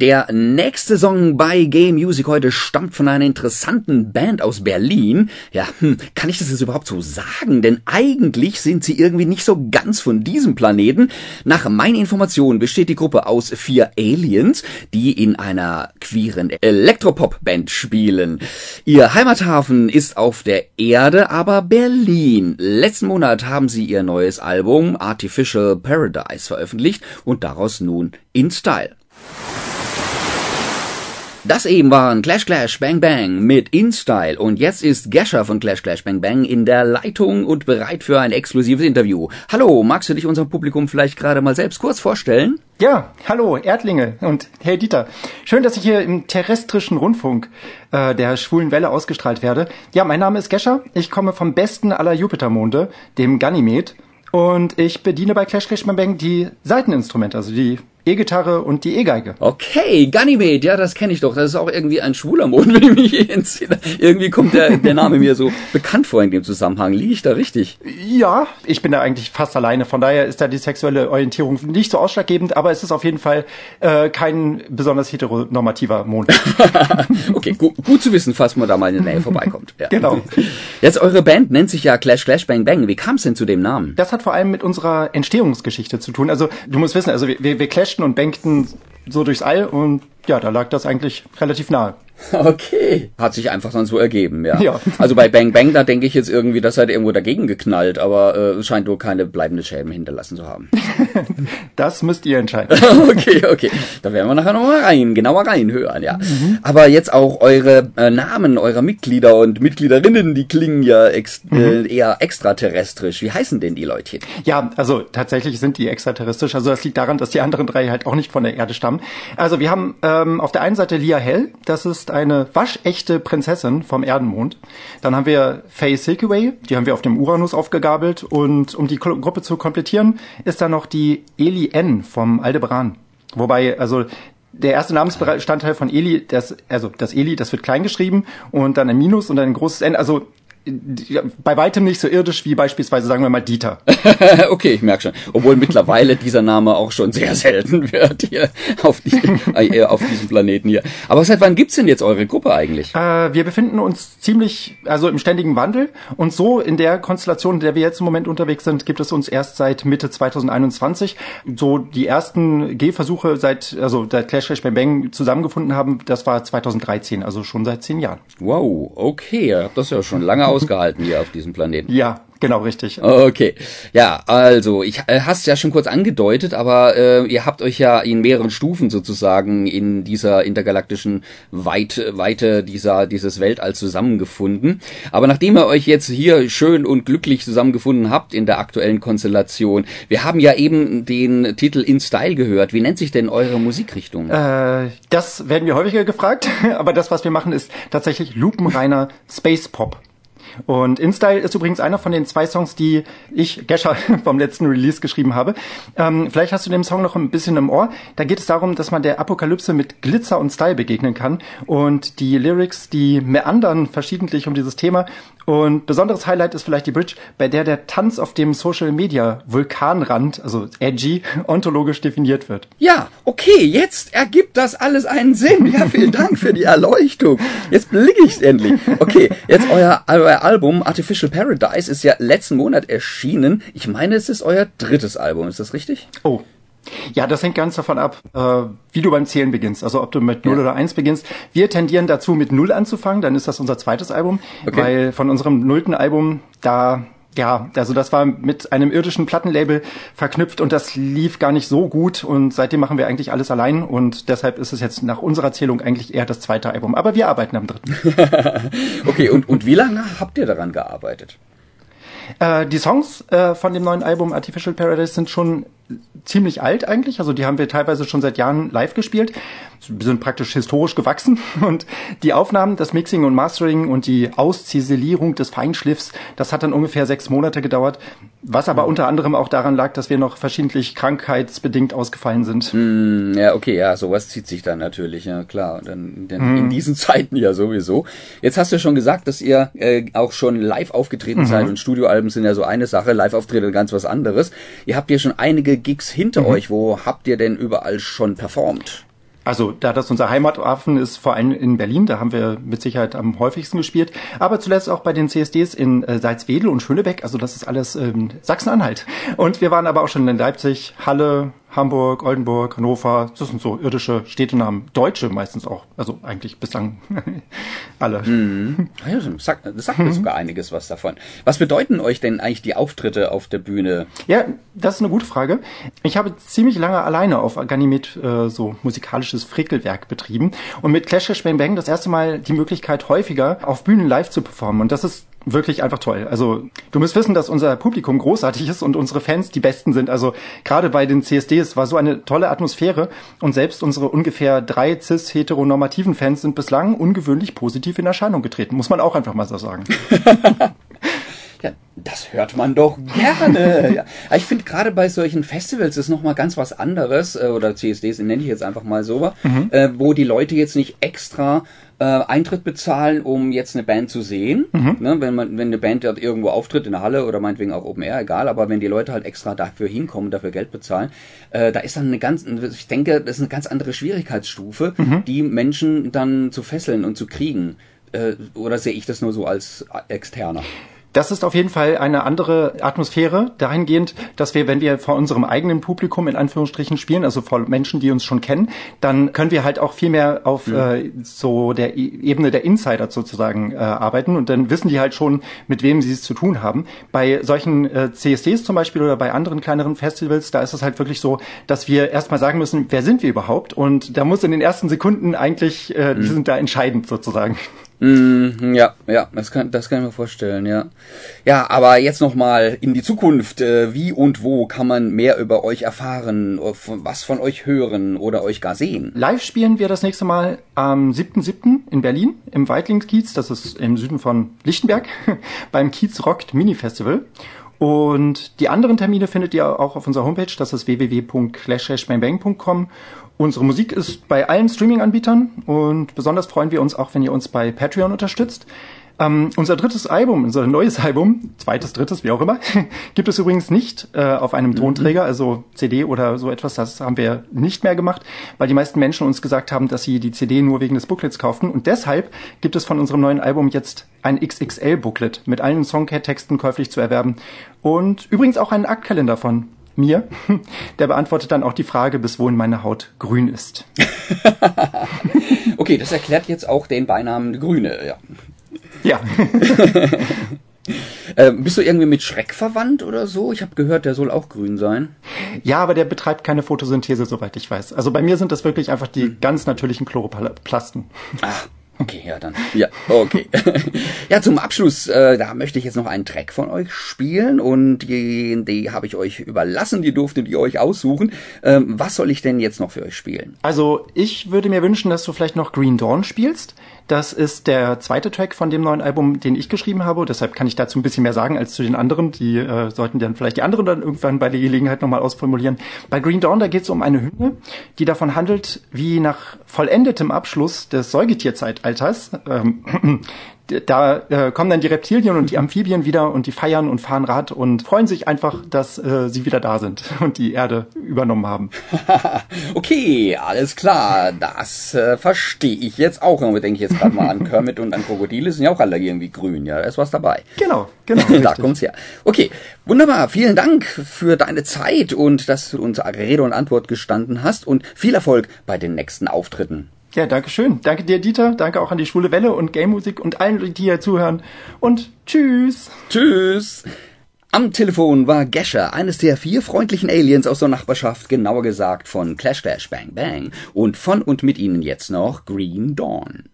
Der nächste Song bei Game Music heute stammt von einer interessanten Band aus Berlin. Ja, hm, kann ich das jetzt überhaupt so sagen? Denn eigentlich sind sie irgendwie nicht so ganz von diesem Planeten. Nach meinen Informationen besteht die Gruppe aus vier Aliens, die in einer queeren Elektropop-Band spielen. Ihr Heimathafen ist auf der Erde, aber Berlin. Letzten Monat haben sie ihr neues Album Artificial Paradise veröffentlicht und daraus nun In Style. Das eben waren Clash Clash Bang Bang mit InStyle und jetzt ist Gescher von Clash Clash Bang Bang in der Leitung und bereit für ein exklusives Interview. Hallo, magst du dich unserem Publikum vielleicht gerade mal selbst kurz vorstellen? Ja, hallo Erdlinge und hey Dieter. Schön, dass ich hier im terrestrischen Rundfunk äh, der schwulen Welle ausgestrahlt werde. Ja, mein Name ist Gescher. Ich komme vom besten aller Jupitermonde, dem Ganymed. Und ich bediene bei Clash Clash Bang Bang die Seiteninstrumente, also die E-Gitarre und die E-Geige. Okay, Ganymede, ja, das kenne ich doch. Das ist auch irgendwie ein schwuler Mond, wenn ich mich hier entziehe. Irgendwie kommt der, der Name mir so bekannt vor in dem Zusammenhang. Liege ich da richtig? Ja, ich bin da eigentlich fast alleine. Von daher ist da die sexuelle Orientierung nicht so ausschlaggebend, aber es ist auf jeden Fall äh, kein besonders heteronormativer Mond. okay, gu gut zu wissen, falls man da mal in der Nähe vorbeikommt. Ja. Genau. Jetzt eure Band nennt sich ja Clash Clash Bang Bang. Wie kam es denn zu dem Namen? Das hat vor allem mit unserer Entstehungsgeschichte zu tun. Also du musst wissen, also wir, wir, wir clashen und bankten so durchs All und ja, da lag das eigentlich relativ nahe. Okay. Hat sich einfach dann so ergeben, ja. Ja. Also bei Bang Bang, da denke ich jetzt irgendwie, das hat irgendwo dagegen geknallt, aber äh, es scheint nur keine bleibende Schäden hinterlassen zu haben. Das müsst ihr entscheiden. okay, okay. Da werden wir nachher nochmal rein, genauer reinhören, ja. Aber jetzt auch eure äh, Namen eurer Mitglieder und Mitgliederinnen, die klingen ja ex äh, eher extraterrestrisch. Wie heißen denn die Leute? Ja, also tatsächlich sind die extraterrestrisch. Also das liegt daran, dass die anderen drei halt auch nicht von der Erde stammen. Also wir haben ähm, auf der einen Seite Lia Hell, das ist eine waschechte Prinzessin vom Erdenmond. Dann haben wir Faye Silkyway, die haben wir auf dem Uranus aufgegabelt. Und um die Gru- Gruppe zu komplettieren, ist da noch die Eli N vom Aldebaran. Wobei, also der erste Namensbestandteil von Eli, das, also das Eli, das wird klein geschrieben und dann ein Minus und dann ein großes N. Also bei weitem nicht so irdisch wie beispielsweise, sagen wir mal, Dieter. okay, ich merke schon. Obwohl mittlerweile dieser Name auch schon sehr selten wird hier auf, die, äh, auf diesem Planeten hier. Aber seit wann gibt's denn jetzt eure Gruppe eigentlich? Äh, wir befinden uns ziemlich, also im ständigen Wandel. Und so in der Konstellation, in der wir jetzt im Moment unterwegs sind, gibt es uns erst seit Mitte 2021. So die ersten Gehversuche seit, also seit Clash Clash Bang Bang zusammengefunden haben, das war 2013, also schon seit zehn Jahren. Wow, okay, ihr habt das ja schon lange ausgehalten hier auf diesem Planeten. Ja, genau richtig. Okay, ja, also ich äh, hast ja schon kurz angedeutet, aber äh, ihr habt euch ja in mehreren Stufen sozusagen in dieser intergalaktischen Weite, Weite dieser dieses Weltall zusammengefunden. Aber nachdem ihr euch jetzt hier schön und glücklich zusammengefunden habt in der aktuellen Konstellation, wir haben ja eben den Titel In Style gehört. Wie nennt sich denn eure Musikrichtung? Äh, das werden wir häufiger gefragt, aber das, was wir machen, ist tatsächlich lupenreiner Space Pop. Und InStyle ist übrigens einer von den zwei Songs, die ich, Gescher, vom letzten Release geschrieben habe. Ähm, vielleicht hast du den Song noch ein bisschen im Ohr. Da geht es darum, dass man der Apokalypse mit Glitzer und Style begegnen kann. Und die Lyrics, die meandern verschiedentlich um dieses Thema. Und besonderes Highlight ist vielleicht die Bridge, bei der der Tanz auf dem Social Media Vulkanrand, also edgy, ontologisch definiert wird. Ja, okay, jetzt ergibt das alles einen Sinn. Ja, vielen Dank für die Erleuchtung. Jetzt blicke ich's endlich. Okay, jetzt euer, euer Album Artificial Paradise ist ja letzten Monat erschienen. Ich meine, es ist euer drittes Album, ist das richtig? Oh. Ja, das hängt ganz davon ab, äh, wie du beim Zählen beginnst. Also ob du mit 0 Ja. oder 1 beginnst. Wir tendieren dazu, mit 0 anzufangen, dann ist das unser zweites Album. Okay. Weil von unserem nullten Album, da, ja, also das war mit einem irdischen Plattenlabel verknüpft und das lief gar nicht so gut und seitdem machen wir eigentlich alles allein und deshalb ist es jetzt nach unserer Zählung eigentlich eher das zweite Album. Aber wir arbeiten am dritten. Okay, und, und wie lange habt ihr daran gearbeitet? Äh, die Songs äh, von dem neuen Album Artificial Paradise sind schon ziemlich alt eigentlich. Also die haben wir teilweise schon seit Jahren live gespielt. Wir sind praktisch historisch gewachsen und die Aufnahmen, das Mixing und Mastering und die Ausziselierung des Feinschliffs, das hat dann ungefähr sechs Monate gedauert. Was aber unter anderem auch daran lag, dass wir noch verschiedentlich krankheitsbedingt ausgefallen sind. Hm, ja, okay, ja, sowas zieht sich dann natürlich, ja klar. Dann, dann in diesen Zeiten ja sowieso. Jetzt hast du schon gesagt, dass ihr äh, auch schon live aufgetreten seid und Studioalben sind ja so eine Sache, Live-Auftritte ganz was anderes. Ihr habt ja schon einige Gigs hinter euch. Wo habt ihr denn überall schon performt? Also da das unser Heimathafen ist, vor allem in Berlin, da haben wir mit Sicherheit am häufigsten gespielt. Aber zuletzt auch bei den CSDs in äh, Salzwedel und Schönebeck. Also das ist alles ähm, Sachsen-Anhalt. Und wir waren aber auch schon in Leipzig, Halle, Hamburg, Oldenburg, Hannover, das sind so irdische Städtenamen. Deutsche meistens auch. Also eigentlich bislang alle. Mhm. das sagt, das sagt mir sogar einiges was davon. Was bedeuten euch denn eigentlich die Auftritte auf der Bühne? Ja, das ist eine gute Frage. Ich habe ziemlich lange alleine auf Ganymed äh, so musikalisches Frickelwerk betrieben und mit Clash Clash Bang Bang das erste Mal die Möglichkeit häufiger auf Bühnen live zu performen und das ist wirklich einfach toll. Also du musst wissen, dass unser Publikum großartig ist und unsere Fans die besten sind. Also gerade bei den CSDs war so eine tolle Atmosphäre und selbst unsere ungefähr drei cis-heteronormativen Fans sind bislang ungewöhnlich positiv in Erscheinung getreten. Muss man auch einfach mal so sagen. Das hört man doch gerne. ja. Ich finde gerade bei solchen Festivals ist noch mal ganz was anderes äh, oder CSDs nenne ich jetzt einfach mal so, mhm. äh, wo die Leute jetzt nicht extra äh, Eintritt bezahlen, um jetzt eine Band zu sehen. Mhm. Ne, wenn man, wenn eine Band dort irgendwo auftritt in der Halle oder meinetwegen auch Open Air, egal, aber wenn die Leute halt extra dafür hinkommen, dafür Geld bezahlen, äh, da ist dann eine ganz, ich denke, das ist eine ganz andere Schwierigkeitsstufe, mhm. die Menschen dann zu fesseln und zu kriegen. Äh, oder sehe ich das nur so als Externer? Das ist auf jeden Fall eine andere Atmosphäre dahingehend, dass wir, wenn wir vor unserem eigenen Publikum in Anführungsstrichen spielen, also vor Menschen, die uns schon kennen, dann können wir halt auch viel mehr auf mhm. äh, so der e Ebene der Insider sozusagen äh, arbeiten und dann wissen die halt schon, mit wem sie es zu tun haben. Bei solchen äh, CSDs zum Beispiel oder bei anderen kleineren Festivals, da ist es halt wirklich so, dass wir erstmal sagen müssen, wer sind wir überhaupt? Und da muss in den ersten Sekunden eigentlich, äh, mhm. die sind da entscheidend sozusagen. Mm, ja, ja, das kann, das kann ich mir vorstellen, ja. Ja, aber jetzt nochmal in die Zukunft. Äh, wie und wo kann man mehr über euch erfahren, was von euch hören oder euch gar sehen? Live spielen wir das nächste Mal am 7.7. in Berlin im Weitlingskiez, das ist im Süden von Lichtenberg, beim Kiez Rockt Mini Festival. Und die anderen Termine findet ihr auch auf unserer Homepage, das ist www.clashhashbangbang.com. Unsere Musik ist bei allen Streaming-Anbietern und besonders freuen wir uns auch, wenn ihr uns bei Patreon unterstützt. Ähm, unser drittes Album, unser neues Album, zweites, drittes, wie auch immer, gibt es übrigens nicht äh, auf einem Tonträger, also CD oder so etwas. Das haben wir nicht mehr gemacht, weil die meisten Menschen uns gesagt haben, dass sie die CD nur wegen des Booklets kauften. Und deshalb gibt es von unserem neuen Album jetzt ein XXL-Booklet mit allen Songtexten käuflich zu erwerben. Und übrigens auch einen Aktkalender von mir. Der beantwortet dann auch die Frage, bis wohin meine Haut grün ist. okay, das erklärt jetzt auch den Beinamen Grüne, ja. Ja. äh, bist du irgendwie mit Schreck verwandt oder so? Ich habe gehört, der soll auch grün sein. Ja, aber der betreibt keine Photosynthese, soweit ich weiß. Also bei mir sind das wirklich einfach die hm. ganz natürlichen Chloroplasten. Ach, Okay, ja, dann. Ja, okay. ja, zum Abschluss, äh, da möchte ich jetzt noch einen Track von euch spielen und die, die habe ich euch überlassen, die durftet ihr euch aussuchen. Ähm, was soll ich denn jetzt noch für euch spielen? Also, ich würde mir wünschen, dass du vielleicht noch Green Dawn spielst. Das ist der zweite Track von dem neuen Album, den ich geschrieben habe. Deshalb kann ich dazu ein bisschen mehr sagen als zu den anderen. Die äh, sollten dann vielleicht die anderen dann irgendwann bei der Gelegenheit nochmal ausformulieren. Bei Green Dawn, da geht es um eine Hymne, die davon handelt, wie nach vollendetem Abschluss des Säugetierzeitalters ähm, da äh, kommen dann die Reptilien und die Amphibien wieder und die feiern und fahren Rad und freuen sich einfach, dass äh, sie wieder da sind und die Erde übernommen haben. okay, alles klar, das äh, verstehe ich jetzt auch. Und denke ich jetzt gerade mal an Kermit und an Krokodile, sind ja auch alle irgendwie grün, ja, da ist was dabei. Genau, genau. da kommt's her. Okay, wunderbar, vielen Dank für deine Zeit und dass du uns Rede und Antwort gestanden hast und viel Erfolg bei den nächsten Auftritten. Ja, danke schön. Danke dir, Dieter. Danke auch an die Schwule Welle und Game Musik und allen, die hier zuhören. Und tschüss. Tschüss. Am Telefon war Gescher, eines der vier freundlichen Aliens aus der Nachbarschaft, genauer gesagt von Clash Clash Bang Bang und von und mit ihnen jetzt noch Green Dawn.